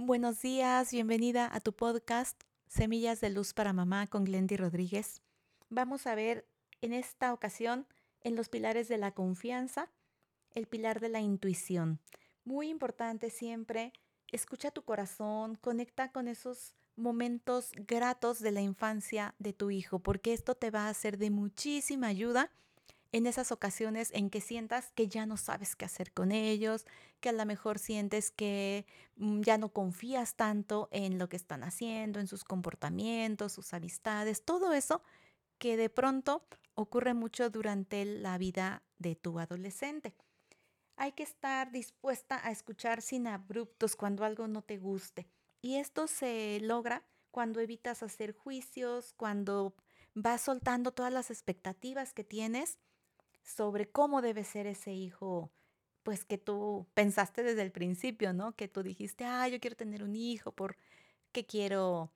Buenos días, bienvenida a tu podcast Semillas de Luz para Mamá con Glendy Rodríguez. Vamos a ver en esta ocasión en los pilares de la confianza, el pilar de la intuición. Muy importante siempre, escucha tu corazón, conecta con esos momentos gratos de la infancia de tu hijo, porque esto te va a ser de muchísima ayuda en esas ocasiones en que sientas que ya no sabes qué hacer con ellos, que a lo mejor sientes que mm, ya no confías tanto en lo que están haciendo, en sus comportamientos, sus amistades, todo eso que de pronto ocurre mucho durante la vida de tu adolescente. Hay que estar dispuesta a escuchar sin abruptos cuando algo no te guste. Y esto se logra cuando evitas hacer juicios, cuando vas soltando todas las expectativas que tienes sobre cómo debe ser ese hijo, pues que tú pensaste desde el principio, ¿no? Que tú dijiste, ah, yo quiero tener un hijo porque quiero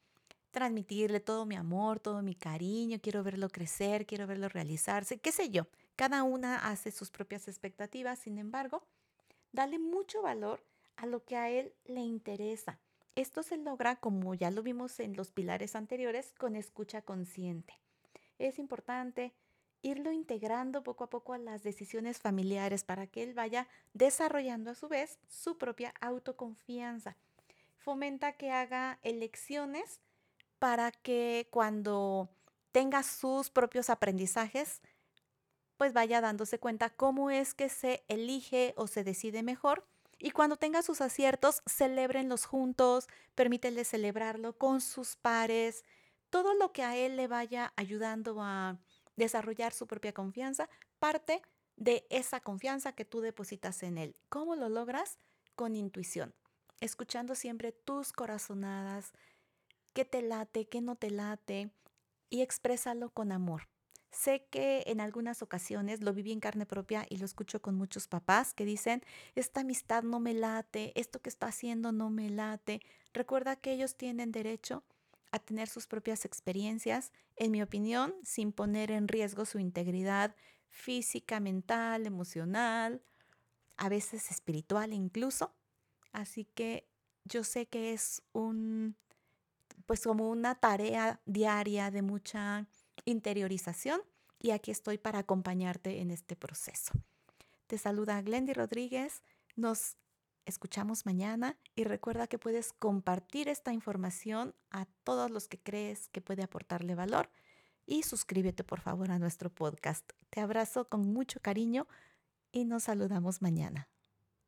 transmitirle todo mi amor, todo mi cariño, quiero verlo crecer, quiero verlo realizarse, qué sé yo. Cada una hace sus propias expectativas, sin embargo, dale mucho valor a lo que a él le interesa. Esto se logra, como ya lo vimos en los pilares anteriores, con escucha consciente. Es importante irlo integrando poco a poco a las decisiones familiares para que él vaya desarrollando a su vez su propia autoconfianza. Fomenta que haga elecciones para que cuando tenga sus propios aprendizajes, pues vaya dándose cuenta cómo es que se elige o se decide mejor. Y cuando tenga sus aciertos, celebrenlos juntos, permítele celebrarlo con sus pares, todo lo que a él le vaya ayudando a desarrollar su propia confianza parte de esa confianza que tú depositas en él. ¿Cómo lo logras? Con intuición, escuchando siempre tus corazonadas, qué te late, qué no te late, y exprésalo con amor. Sé que en algunas ocasiones lo viví en carne propia y lo escucho con muchos papás que dicen, esta amistad no me late, esto que está haciendo no me late. Recuerda que ellos tienen derecho a tener sus propias experiencias, en mi opinión, sin poner en riesgo su integridad física, mental, emocional, a veces espiritual incluso. Así que yo sé que es un, pues como una tarea diaria de mucha interiorización y aquí estoy para acompañarte en este proceso. Te saluda Glendy Rodríguez. Nos escuchamos mañana y recuerda que puedes compartir esta información a todos los que crees que puede aportarle valor y suscríbete por favor a nuestro podcast. Te abrazo con mucho cariño y nos saludamos mañana.